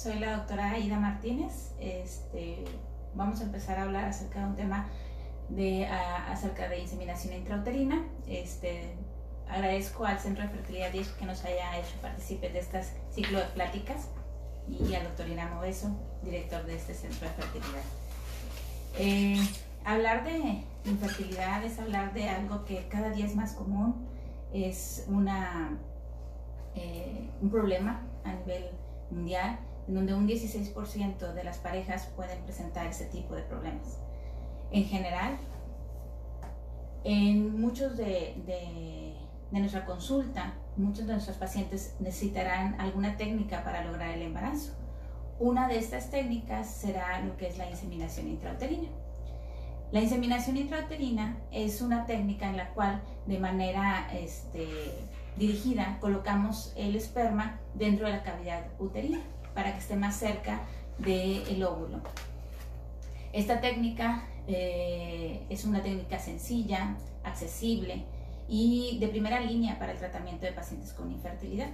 soy la doctora Aida Martínez. Este, vamos a empezar a hablar acerca de un tema de, acerca de inseminación intrauterina. Este, agradezco al Centro de Fertilidad 10 que nos haya hecho partícipes de este ciclo de pláticas y al doctor Irán Beso, director de este Centro de Fertilidad. Eh, hablar de infertilidad es hablar de algo que cada día es más común, es una, eh, un problema a nivel mundial en donde un 16% de las parejas pueden presentar ese tipo de problemas. En general, en muchos de, de, nuestra consulta, muchos de nuestros pacientes necesitarán alguna técnica para lograr el embarazo. Una de estas técnicas será lo que es la inseminación intrauterina. La inseminación intrauterina es una técnica en la cual de manera este, dirigida colocamos el esperma dentro de la cavidad uterina para que esté más cerca del óvulo. Esta técnica eh, es una técnica sencilla, accesible y de primera línea para el tratamiento de pacientes con infertilidad.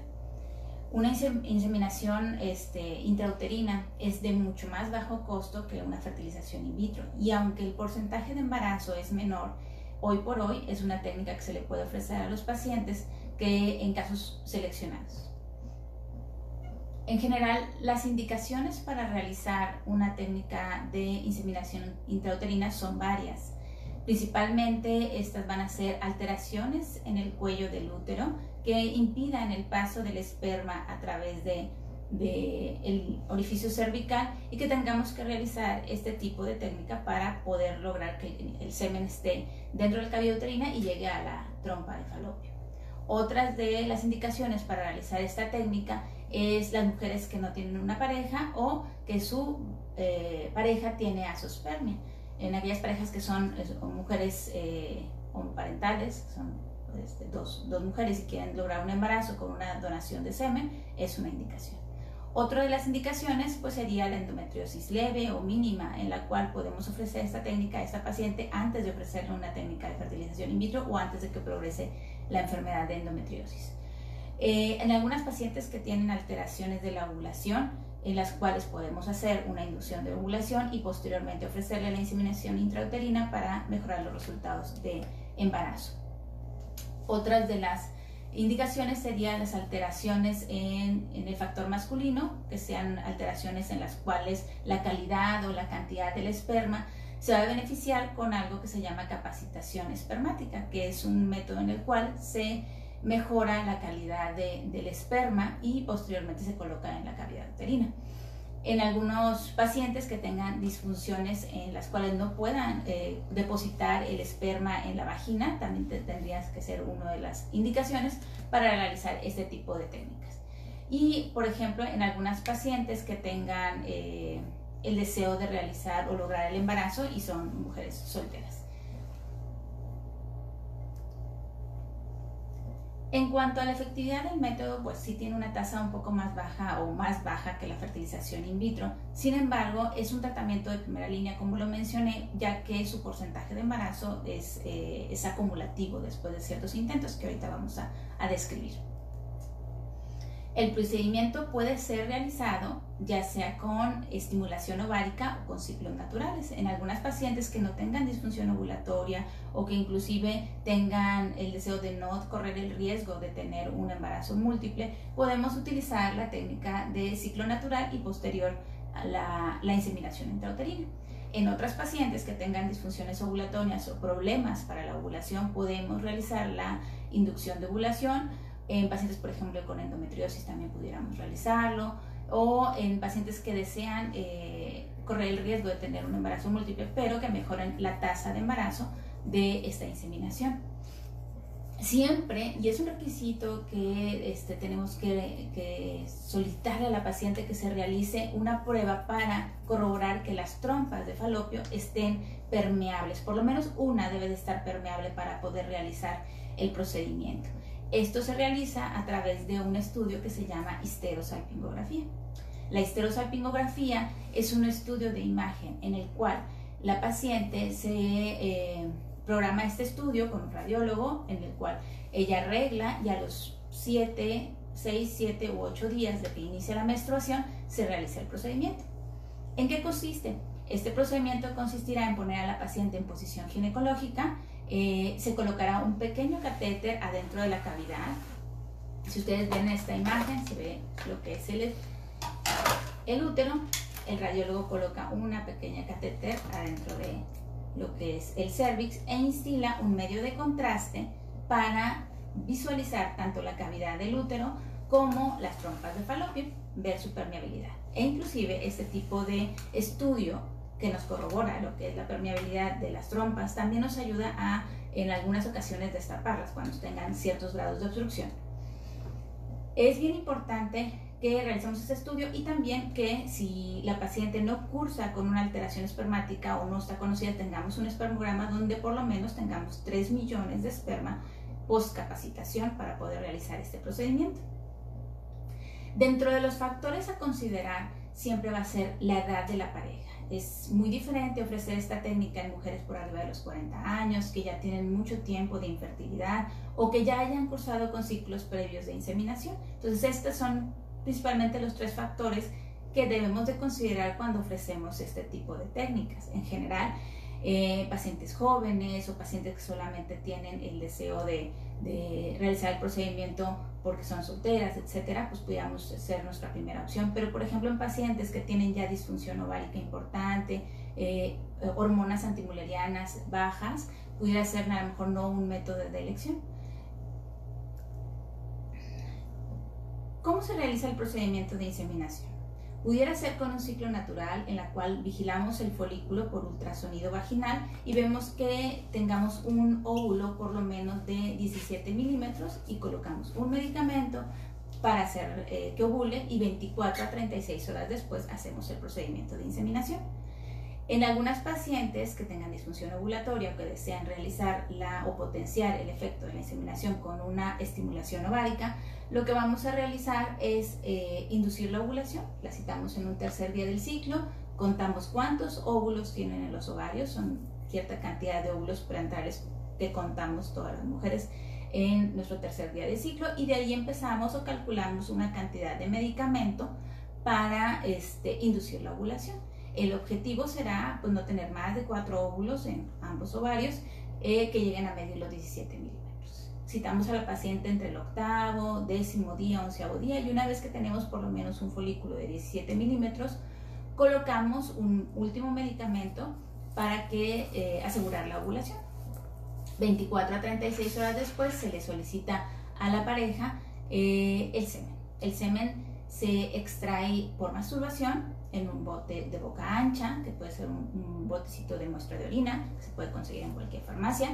Una inseminación este, intrauterina es de mucho más bajo costo que una fertilización in vitro y aunque el porcentaje de embarazo es menor, hoy por hoy es una técnica que se le puede ofrecer a los pacientes que en casos seleccionados. En general, las indicaciones para realizar una técnica de inseminación intrauterina son varias. Principalmente estas van a ser alteraciones en el cuello del útero que impidan el paso del esperma a través de, el orificio cervical y que tengamos que realizar este tipo de técnica para poder lograr que el semen esté dentro del cabello uterina y llegue a la trompa de falopio. Otras de las indicaciones para realizar esta técnica es las mujeres que no tienen una pareja o que su eh, pareja tiene asospermia. En aquellas parejas que son, mujeres eh, homoparentales, son este, dos, dos, mujeres y quieren lograr un embarazo con una donación de semen, es una indicación. Otra de las indicaciones pues, sería la endometriosis leve o mínima, en la cual podemos ofrecer esta técnica a esta paciente antes de ofrecerle una técnica de fertilización in vitro o antes de que progrese la enfermedad de endometriosis. Eh, en algunas pacientes que tienen alteraciones de la ovulación, en las cuales podemos hacer una inducción de ovulación y posteriormente ofrecerle la inseminación intrauterina para mejorar los resultados de embarazo. Otras de las indicaciones serían las alteraciones en, en, el factor masculino, que sean alteraciones en las cuales la calidad o la cantidad del esperma se va a beneficiar con algo que se llama capacitación espermática, que es un método en el cual se mejora la calidad del esperma y posteriormente se coloca en la cavidad uterina. En algunos pacientes que tengan disfunciones en las cuales no puedan eh, depositar el esperma en la vagina, también tendrías que ser una de las indicaciones para realizar este tipo de técnicas. Y, por ejemplo, en algunas pacientes que tengan eh, el deseo de realizar o lograr el embarazo y son mujeres solteras. En cuanto a la efectividad del método, pues sí tiene una tasa un poco más baja o más baja que la fertilización in vitro. Sin embargo, es un tratamiento de primera línea, como lo mencioné, ya que su porcentaje de embarazo es, eh, acumulativo después de ciertos intentos que ahorita vamos a describir. El procedimiento puede ser realizado ya sea con estimulación ovárica o con ciclos naturales. En algunas pacientes que no tengan disfunción ovulatoria o que inclusive tengan el deseo de no correr el riesgo de tener un embarazo múltiple, podemos utilizar la técnica de ciclo natural y posterior a la, la inseminación intrauterina. En otras pacientes que tengan disfunciones ovulatorias o problemas para la ovulación, podemos realizar la inducción de ovulación en pacientes, por ejemplo, con endometriosis también pudiéramos realizarlo. O en pacientes que desean eh, correr el riesgo de tener un embarazo múltiple, pero que mejoren la tasa de embarazo de esta inseminación. Siempre, y es un requisito que este, tenemos que, que, solicitarle a la paciente que se realice una prueba para corroborar que las trompas de falopio estén permeables. Por lo menos una debe de estar permeable para poder realizar el procedimiento. Esto se realiza a través de un estudio que se llama histerosalpingografía. La histerosalpingografía es un estudio de imagen en el cual la paciente se eh, programa este estudio con un radiólogo en el cual ella arregla y a los 7, 6, 7 u 8 días de que inicia la menstruación se realiza el procedimiento. ¿En qué consiste? Este procedimiento consistirá en poner a la paciente en posición ginecológica, eh, se colocará un pequeño catéter adentro de la cavidad. Si ustedes ven esta imagen, se ve lo que es el, el útero. El radiólogo coloca una pequeña catéter adentro de lo que es el cervix e instila un medio de contraste para visualizar tanto la cavidad del útero como las trompas de falopio, ver su permeabilidad. E inclusive este tipo de estudio que nos corrobora lo que es la permeabilidad de las trompas también nos ayuda a en algunas ocasiones destaparlas cuando tengan ciertos grados de obstrucción. Es bien importante que realicemos este estudio y también que si la paciente no cursa con una alteración espermática o no está conocida, tengamos un espermograma donde por lo menos tengamos 3 millones de esperma post capacitación para poder realizar este procedimiento. Dentro de los factores a considerar siempre va a ser la edad de la pareja. Es muy diferente ofrecer esta técnica en mujeres por arriba de los 40 años, que ya tienen mucho tiempo de infertilidad o que ya hayan cursado con ciclos previos de inseminación. Entonces, estos son principalmente los tres factores que debemos de considerar cuando ofrecemos este tipo de técnicas. En general, eh, pacientes jóvenes o pacientes que solamente tienen el deseo de, realizar el procedimiento porque son solteras, etcétera, pues pudiéramos ser nuestra primera opción. Pero, por ejemplo, en pacientes que tienen ya disfunción ovárica importante, eh, hormonas antimulerianas bajas, pudiera ser a lo mejor no un método de elección. ¿Cómo se realiza el procedimiento de inseminación? Pudiera ser con un ciclo natural en la cual vigilamos el folículo por ultrasonido vaginal y vemos que tengamos un óvulo por lo menos de 17 milímetros y colocamos un medicamento para hacer eh, que ovule y 24 a 36 horas después hacemos el procedimiento de inseminación. En algunas pacientes que tengan disfunción ovulatoria o que desean realizar o potenciar el efecto de la inseminación con una estimulación ovárica, lo que vamos a realizar es eh, inducir la ovulación. La citamos en un tercer día del ciclo, contamos cuántos óvulos tienen en los ovarios, son cierta cantidad de óvulos parentrales que contamos todas las mujeres en nuestro tercer día de ciclo y de ahí empezamos o calculamos una cantidad de medicamento para este, inducir la ovulación. El objetivo será pues, no tener más de cuatro óvulos en ambos ovarios eh, que lleguen a medir los 17 milímetros. Citamos a la paciente entre el octavo, décimo día, onceavo día y una vez que tenemos por lo menos un folículo de 17 milímetros, colocamos un último medicamento para que eh, asegurar la ovulación. 24 a 36 horas después se le solicita a la pareja eh, el semen. El semen se extrae por masturbación en un bote de boca ancha, que puede ser un, botecito de muestra de orina, que se puede conseguir en cualquier farmacia.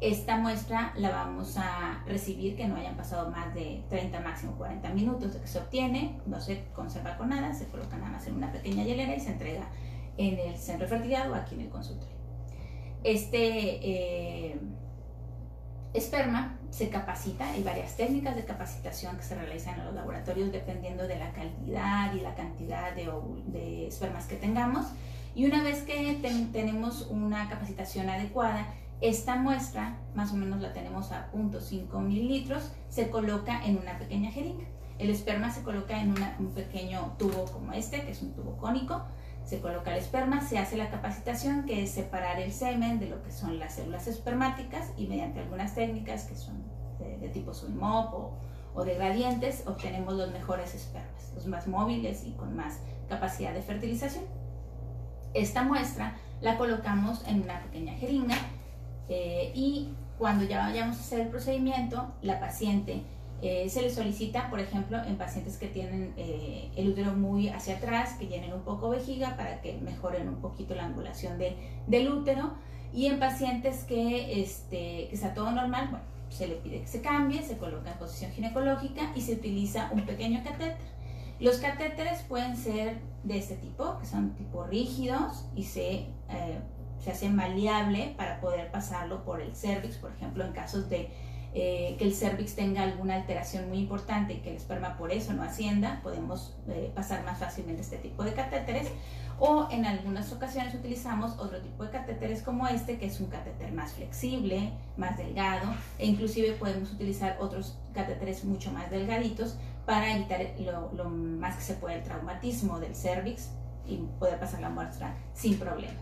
Esta muestra la vamos a recibir que no hayan pasado más de 30, máximo 40 minutos de que se obtiene, no se conserva con nada, se coloca nada más en una pequeña hielera y se entrega en el centro de fertilidad o aquí en el consultorio. Este eh, esperma se capacita, hay varias técnicas de capacitación que se realizan en los laboratorios dependiendo de la calidad y la cantidad de, espermas que tengamos. Y una vez que tenemos una capacitación adecuada, esta muestra, más o menos la tenemos a 0.5 mililitros, se coloca en una pequeña jeringa. El esperma se coloca en un pequeño tubo como este, que es un tubo cónico, se coloca el esperma, se hace la capacitación, que es separar el semen de lo que son las células espermáticas y mediante algunas técnicas que son de, tipo SWIMOP o, o de gradientes, obtenemos los mejores espermas, los más móviles y con más capacidad de fertilización. Esta muestra la colocamos en una pequeña jeringa eh, y cuando ya vayamos a hacer el procedimiento, la paciente eh, se le solicita, por ejemplo, en pacientes que tienen eh, el útero muy hacia atrás, que llenen un poco vejiga para que mejoren un poquito la angulación del útero. Y en pacientes que, este, que está todo normal, bueno, se le pide que se cambie, se coloca en posición ginecológica y se utiliza un pequeño catéter. Los catéteres pueden ser de este tipo, que son tipo rígidos y se, eh, se maleable para poder pasarlo por el cervix, por ejemplo, en casos de eh, que el cervix tenga alguna alteración muy importante y que el esperma por eso no ascienda, podemos eh, pasar más fácilmente este tipo de catéteres. O en algunas ocasiones utilizamos otro tipo de catéteres como este, que es un catéter más flexible, más delgado, e inclusive podemos utilizar otros catéteres mucho más delgaditos para evitar lo, lo más que se puede el traumatismo del cervix y poder pasar la muestra sin problema.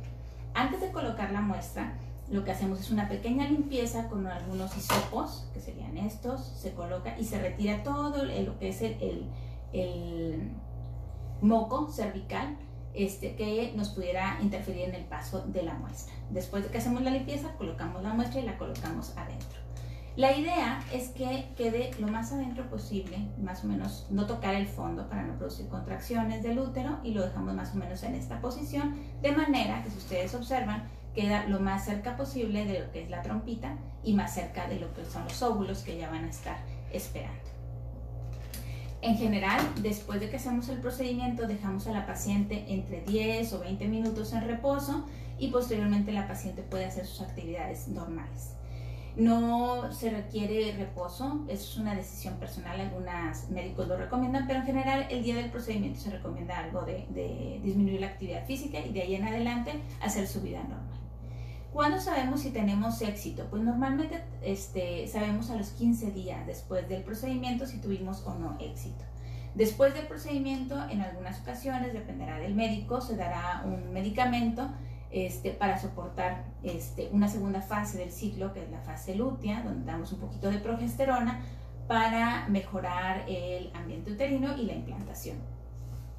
Antes de colocar la muestra, lo que hacemos es una pequeña limpieza con algunos hisopos, que serían estos, se coloca y se retira todo lo que es el, el, moco cervical este, que nos pudiera interferir en el paso de la muestra. Después de que hacemos la limpieza, colocamos la muestra y la colocamos adentro. La idea es que quede lo más adentro posible, más o menos no tocar el fondo para no producir contracciones del útero y lo dejamos más o menos en esta posición, de manera que si ustedes observan, queda lo más cerca posible de lo que es la trompita y más cerca de lo que son los óvulos que ya van a estar esperando. En general, después de que hacemos el procedimiento, dejamos a la paciente entre 10 o 20 minutos en reposo y posteriormente la paciente puede hacer sus actividades normales. No se requiere reposo, es una decisión personal, algunos médicos lo recomiendan, pero en general el día del procedimiento se recomienda algo de, de disminuir la actividad física y de ahí en adelante hacer su vida normal. ¿Cuándo sabemos si tenemos éxito? Pues normalmente este, sabemos a los 15 días después del procedimiento si tuvimos o no éxito. Después del procedimiento, en algunas ocasiones, dependerá del médico, se dará un medicamento este, para soportar este, una segunda fase del ciclo, que es la fase lútea, donde damos un poquito de progesterona para mejorar el ambiente uterino y la implantación.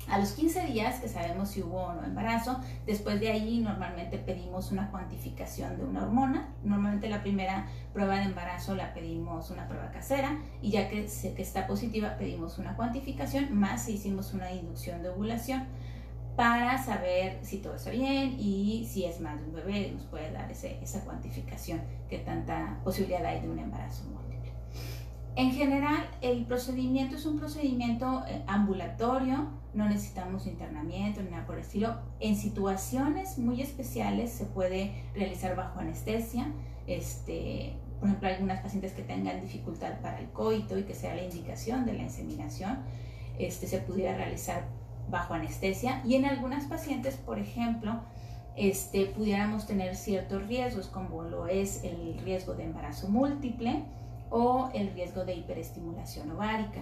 A los 15 días que sabemos si hubo o no embarazo, después de ahí normalmente pedimos una cuantificación de una hormona. Normalmente la primera prueba de embarazo la pedimos una prueba casera y ya que, que está positiva pedimos una cuantificación más si hicimos una inducción de ovulación para saber si todo está bien y si es más de un bebé nos puede dar esa cuantificación que tanta posibilidad hay de un embarazo. En general, el procedimiento es un procedimiento eh, ambulatorio, no necesitamos internamiento ni nada por el estilo. En situaciones muy especiales se puede realizar bajo anestesia. Este, por ejemplo, algunas pacientes que tengan dificultad para el coito y que sea la indicación de la inseminación, este, se pudiera realizar bajo anestesia. Y en algunas pacientes, por ejemplo, este, pudiéramos tener ciertos riesgos, como lo es el riesgo de embarazo múltiple o el riesgo de hiperestimulación ovárica.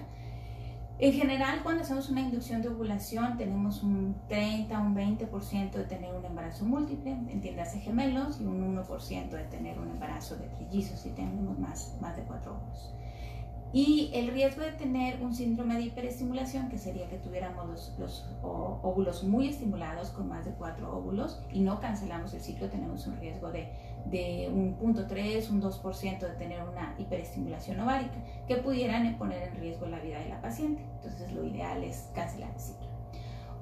En general, cuando hacemos una inducción de ovulación, tenemos un 30, un 20% de tener un embarazo múltiple, entiéndase gemelos, y un 1% de tener un embarazo de trillizos si tenemos más, más de cuatro óvulos. Y el riesgo de tener un síndrome de hiperestimulación, que sería que tuviéramos los, los, óvulos muy estimulados con más de cuatro óvulos y no cancelamos el ciclo, tenemos un riesgo de, de un punto 3, un 2% de tener una hiperestimulación ovárica, que pudieran poner en riesgo la vida de la paciente. Entonces lo ideal es cancelar el ciclo.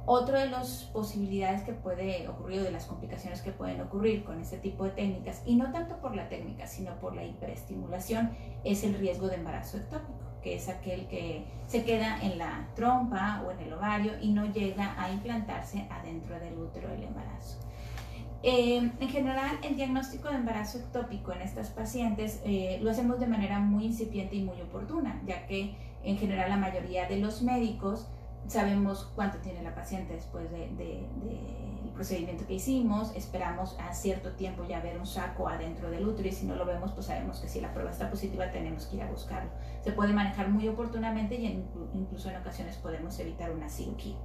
Otra de las posibilidades que puede ocurrir de las complicaciones que pueden ocurrir con este tipo de técnicas, y no tanto por la técnica, sino por la hiperestimulación, es el riesgo de embarazo ectópico, que es aquel que se queda en la trompa o en el ovario y no llega a implantarse adentro del útero del embarazo. Eh, en general, el diagnóstico de embarazo ectópico en estas pacientes eh, lo hacemos de manera muy incipiente y muy oportuna, ya que en general la mayoría de los médicos sabemos cuánto tiene la paciente después del de, procedimiento que hicimos, esperamos a cierto tiempo ya ver un saco adentro del útero y si no lo vemos, pues sabemos que si la prueba está positiva tenemos que ir a buscarlo. Se puede manejar muy oportunamente y incluso en ocasiones podemos evitar una cirugía.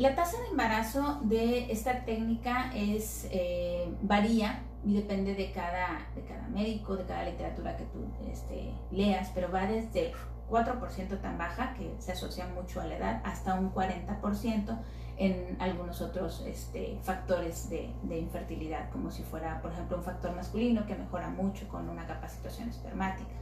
La tasa de embarazo de esta técnica es, eh, varía y depende de cada, de cada médico, de cada literatura que tú este, leas, pero va desde 4% tan baja, que se asocia mucho a la edad, hasta un 40% en algunos otros este, factores de, de, infertilidad, como si fuera, por ejemplo, un factor masculino que mejora mucho con una capacitación espermática.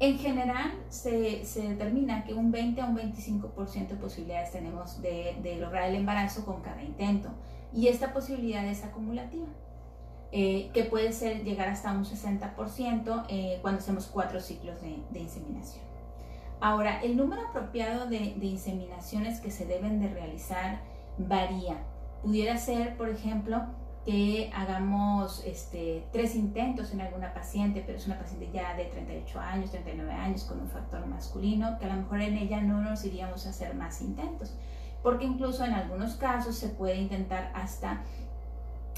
En general, se, determina que un 20 a un 25% de posibilidades tenemos de, de, lograr el embarazo con cada intento, y esta posibilidad es acumulativa. Eh, que puede ser llegar hasta un 60% eh, cuando hacemos cuatro ciclos de, de inseminación. Ahora, el número apropiado de, inseminaciones que se deben de realizar varía. Pudiera ser, por ejemplo, que hagamos este, tres intentos en alguna paciente, pero es una paciente ya de 38 años, 39 años, con un factor masculino, que a lo mejor en ella no nos iríamos a hacer más intentos, porque incluso en algunos casos se puede intentar hasta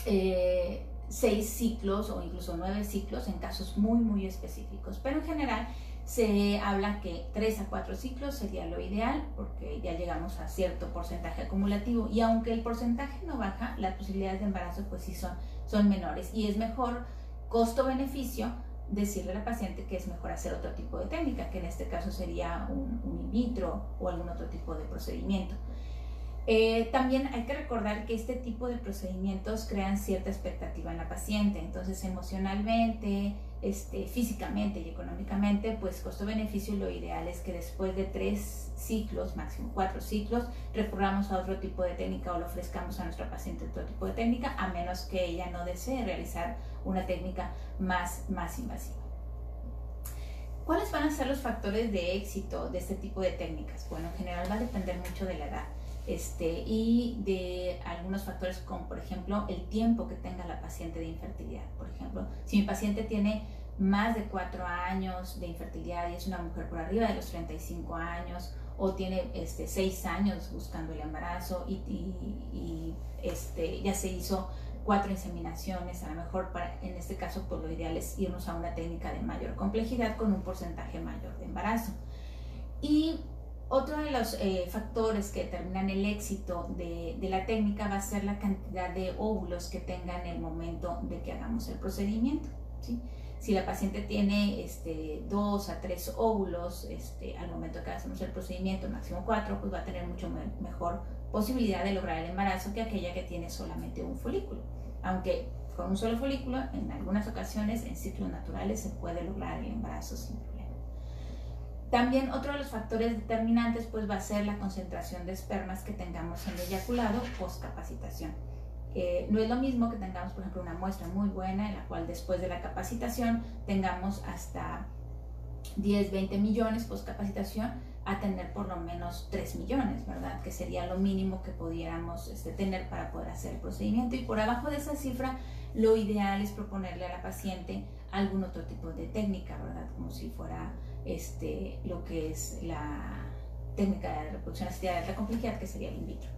eh, seis ciclos o incluso nueve ciclos en casos muy, muy específicos, pero en general Se habla que 3 a 4 ciclos sería lo ideal porque ya llegamos a cierto porcentaje acumulativo y aunque el porcentaje no baja, las posibilidades de embarazo pues sí son, son menores y es mejor costo-beneficio decirle a la paciente que es mejor hacer otro tipo de técnica, que en este caso sería un, un in vitro o algún otro tipo de procedimiento. Eh, también hay que recordar que este tipo de procedimientos crean cierta expectativa en la paciente, entonces emocionalmente, este, físicamente y económicamente, pues costo-beneficio lo ideal es que después de tres ciclos, máximo cuatro ciclos, recurramos a otro tipo de técnica o le ofrezcamos a nuestra paciente otro tipo de técnica, a menos que ella no desee realizar una técnica más, más invasiva. ¿Cuáles van a ser los factores de éxito de este tipo de técnicas? Bueno, en general va a depender mucho de la edad este, y de algunos factores como por ejemplo el tiempo que tenga la paciente de infertilidad. Por ejemplo, si mi paciente tiene más de 4 años de infertilidad y es una mujer por arriba de los 35 años o tiene este, 6 años buscando el embarazo y, y, este, ya se hizo cuatro inseminaciones, a lo mejor para, en este caso pues lo ideal es irnos a una técnica de mayor complejidad con un porcentaje mayor de embarazo. Y otro de los eh, factores que determinan el éxito de, la técnica va a ser la cantidad de óvulos que tenga en el momento de que hagamos el procedimiento. Si la paciente tiene este, dos a tres óvulos este, al momento que hacemos el procedimiento, máximo cuatro, pues va a tener mucho mejor posibilidad de lograr el embarazo que aquella que tiene solamente un folículo. Aunque con un solo folículo, en algunas ocasiones en ciclos naturales se puede lograr el embarazo sin también otro de los factores determinantes pues va a ser la concentración de espermas que tengamos en el eyaculado post capacitación. Eh, no es lo mismo que tengamos, por ejemplo, una muestra muy buena en la cual después de la capacitación tengamos hasta 10, 20 millones post capacitación a tener por lo menos 3 millones, ¿verdad? Que sería lo mínimo que pudiéramos este, tener para poder hacer el procedimiento. Y por abajo de esa cifra, lo ideal es proponerle a la paciente algún otro tipo de técnica, ¿verdad? Como si fuera este, lo que es la técnica de reproducción asistida de alta complejidad, que sería el in vitro.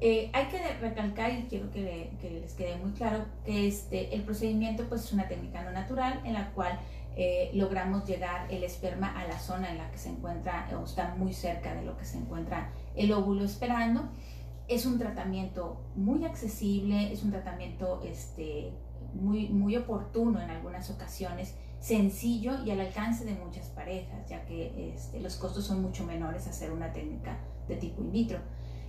Eh, hay que recalcar, y quiero que, les quede muy claro, que este, el procedimiento pues, es una técnica no natural en la cual eh, logramos llegar el esperma a la zona en la que se encuentra o está muy cerca de lo que se encuentra el óvulo esperando. Es un tratamiento muy accesible, es un tratamiento este, muy, muy oportuno en algunas ocasiones sencillo y al alcance de muchas parejas, ya que este, los costos son mucho menores hacer una técnica de tipo in vitro.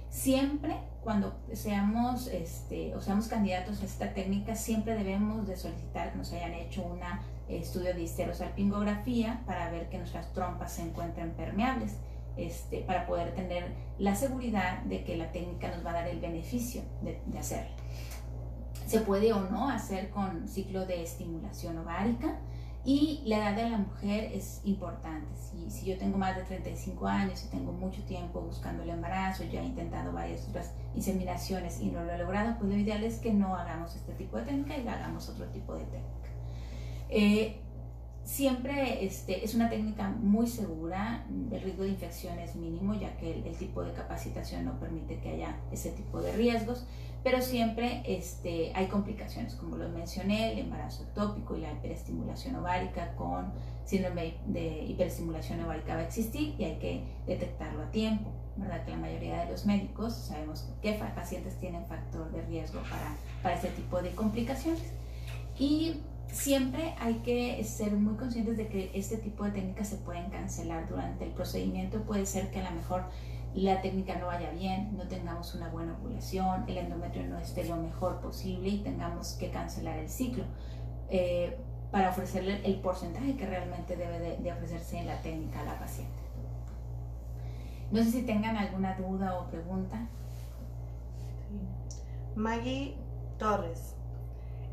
Siempre cuando seamos, este, o seamos candidatos a esta técnica, siempre debemos de solicitar que nos hayan hecho un estudio de histerosalpingografía para ver que nuestras trompas se encuentren permeables, este, para poder tener la seguridad de que la técnica nos va a dar el beneficio de, de hacerla. Se puede o no hacer con ciclo de estimulación ovárica, y la edad de la mujer es importante. Si, yo tengo más de 35 años y tengo mucho tiempo buscando el embarazo, ya he intentado varias otras inseminaciones y no lo he logrado, pues lo ideal es que no hagamos este tipo de técnica y hagamos otro tipo de técnica. Eh, siempre este, es una técnica muy segura, el riesgo de infección es mínimo, ya que el, el tipo de capacitación no permite que haya ese tipo de riesgos pero siempre este, hay complicaciones, como lo mencioné, el embarazo ectópico y la hiperestimulación ovárica con síndrome de hiperestimulación ovárica va a existir y hay que detectarlo a tiempo, ¿verdad? Que la mayoría de los médicos sabemos qué pacientes tienen factor de riesgo para, para este tipo de complicaciones. Y siempre hay que ser muy conscientes de que este tipo de técnicas se pueden cancelar durante el procedimiento. Puede ser que a lo mejor la técnica no vaya bien, no tengamos una buena ovulación, el endometrio no esté lo mejor posible y tengamos que cancelar el ciclo eh, para ofrecerle el porcentaje que realmente debe de, ofrecerse en la técnica a la paciente. No sé si tengan alguna duda o pregunta. Maggie Torres,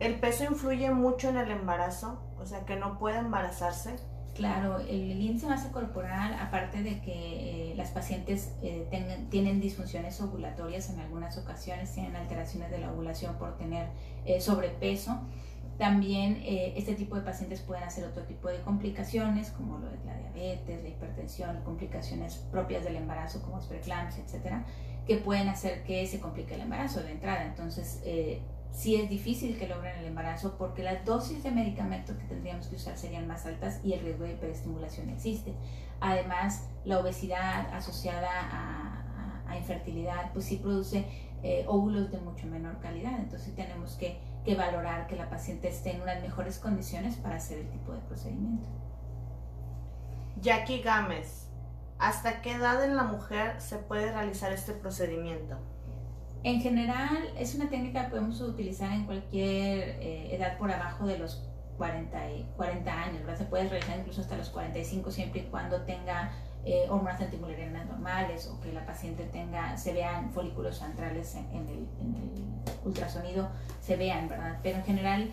¿el peso influye mucho en el embarazo? O sea, que no puede embarazarse. Claro, el, índice de masa corporal, aparte de que eh, las pacientes eh, tienen disfunciones ovulatorias en algunas ocasiones, tienen alteraciones de la ovulación por tener eh, sobrepeso, también este tipo de pacientes pueden hacer otro tipo de complicaciones, como lo la diabetes, la hipertensión, complicaciones propias del embarazo, como preeclampsia, etcétera, que pueden hacer que se complique el embarazo de entrada. Entonces, sí es difícil que logren el embarazo porque las dosis de medicamento que tendríamos que usar serían más altas y el riesgo de hiperestimulación existe. Además, la obesidad asociada a, a, infertilidad, pues sí produce eh, óvulos de mucho menor calidad. Entonces tenemos que, que valorar que la paciente esté en unas mejores condiciones para hacer el tipo de procedimiento. Jackie Gámez, ¿hasta qué edad en la mujer se puede realizar este procedimiento? En general, es una técnica que podemos utilizar en cualquier eh, edad por abajo de los 40, y 40 años, ¿verdad? Se puede realizar incluso hasta los 45 siempre y cuando tenga eh, hormonas antimulerianas normales o que la paciente tenga, se vean folículos centrales en, el, en, el, ultrasonido, se vean, ¿verdad? Pero en general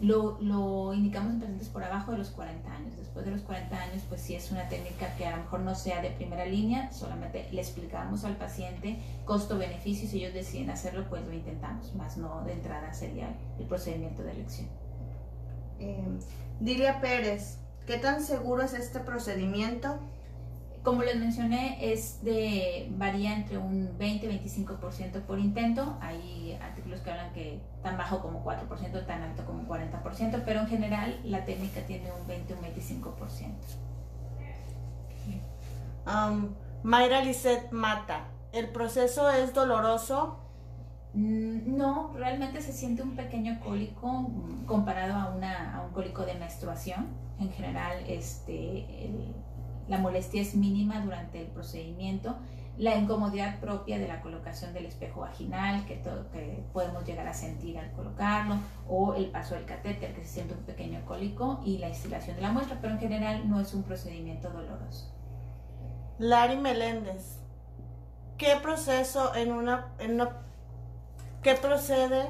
lo, lo, indicamos en pacientes por abajo de los 40 años. Después de los 40 años, pues sí es una técnica que a lo mejor no sea de primera línea, solamente le explicamos al paciente costo-beneficio, si ellos deciden hacerlo, pues lo intentamos, más no de entrada sería el procedimiento de elección. Eh, Dilia Pérez, ¿qué tan seguro es este procedimiento? Como les mencioné, es de, varía entre un 20-25% por intento. Hay artículos que hablan que tan bajo como 4%, tan alto como 40%, pero en general la técnica tiene un 20 25%. Um, Mayra Lisset Mata, ¿el proceso es doloroso? Mm, no, realmente se siente un pequeño cólico comparado a, una, a un cólico de menstruación. En general, este, el, la molestia es mínima durante el procedimiento, la incomodidad propia de la colocación del espejo vaginal que, podemos llegar a sentir al colocarlo, o el paso del catéter que se siente un pequeño cólico y la instilación de la muestra, pero en general no es un procedimiento doloroso. Lari Meléndez, ¿qué proceso en una, en una qué procede?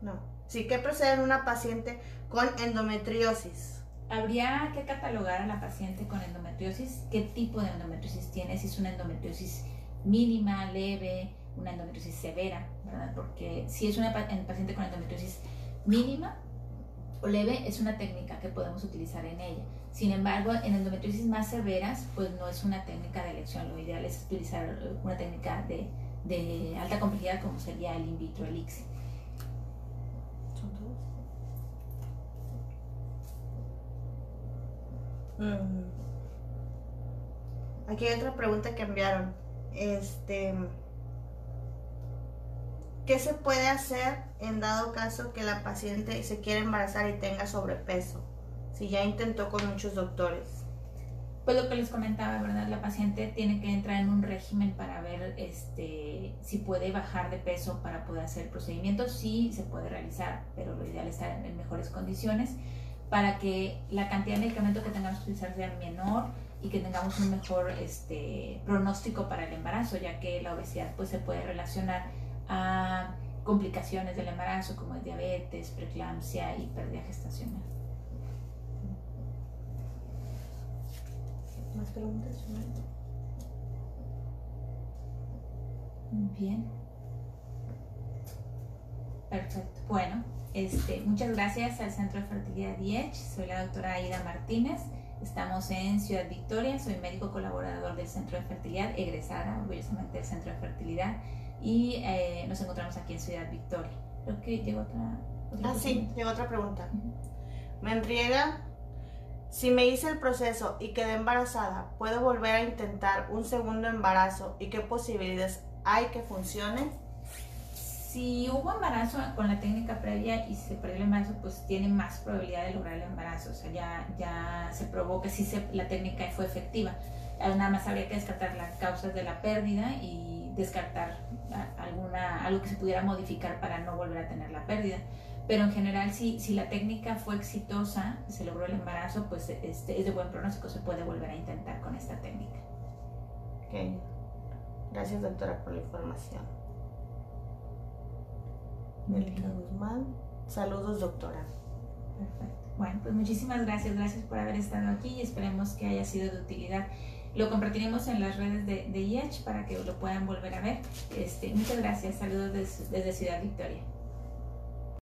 No, sí, ¿qué procede en una paciente con endometriosis? Habría que catalogar a la paciente con endometriosis, qué tipo de endometriosis tiene, si es una endometriosis mínima, leve, una endometriosis severa, ¿verdad? Porque si es una paciente con endometriosis mínima o leve, es una técnica que podemos utilizar en ella. Sin embargo, en endometriosis más severas, pues no es una técnica de elección. Lo ideal es utilizar una técnica de, de alta complejidad como sería el in vitro elixir. Mm. Aquí hay otra pregunta que enviaron. Este, ¿qué se puede hacer en dado caso que la paciente se quiera embarazar y tenga sobrepeso? Si ya intentó con muchos doctores. Pues lo que les comentaba, ¿verdad? La paciente tiene que entrar en un régimen para ver este, si puede bajar de peso para poder hacer el procedimiento. Sí, se puede realizar, pero lo ideal es estar en mejores condiciones para que la cantidad de medicamento que tengamos que utilizar sea menor y que tengamos un mejor este, pronóstico para el embarazo, ya que la obesidad pues, se puede relacionar a complicaciones del embarazo como es diabetes, preeclampsia y pérdida gestacional. ¿Más preguntas? Bien. Perfecto. Bueno, este, muchas gracias al Centro de Fertilidad DIECH. Soy la doctora Aida Martínez. Estamos en Ciudad Victoria. Soy médico colaborador del Centro de Fertilidad, egresada orgullosamente del Centro de Fertilidad. Y eh, nos encontramos aquí en Ciudad Victoria. Creo que llegó otra. ah, sí, llegó otra pregunta. Me enriega. Si me hice el proceso y quedé embarazada, ¿puedo volver a intentar un segundo embarazo? ¿Y qué posibilidades hay que funcione? Si hubo embarazo con la técnica previa y se perdió el embarazo, pues tiene más probabilidad de lograr el embarazo. O sea, ya, ya se probó que sí se, la técnica fue efectiva. Nada más habría que descartar las causas de la pérdida y descartar alguna, algo que se pudiera modificar para no volver a tener la pérdida. Pero en general, si, si la técnica fue exitosa, se logró el embarazo, pues este, es de buen pronóstico, se puede volver a intentar con esta técnica. Ok. Gracias, doctora, por la información. Melita Guzmán. Saludos, doctora. Perfecto. Bueno, pues muchísimas gracias. Gracias por haber estado aquí y esperemos que haya sido de utilidad. Lo compartiremos en las redes de, de IECH para que lo puedan volver a ver. Este, muchas gracias. Saludos desde Ciudad Victoria.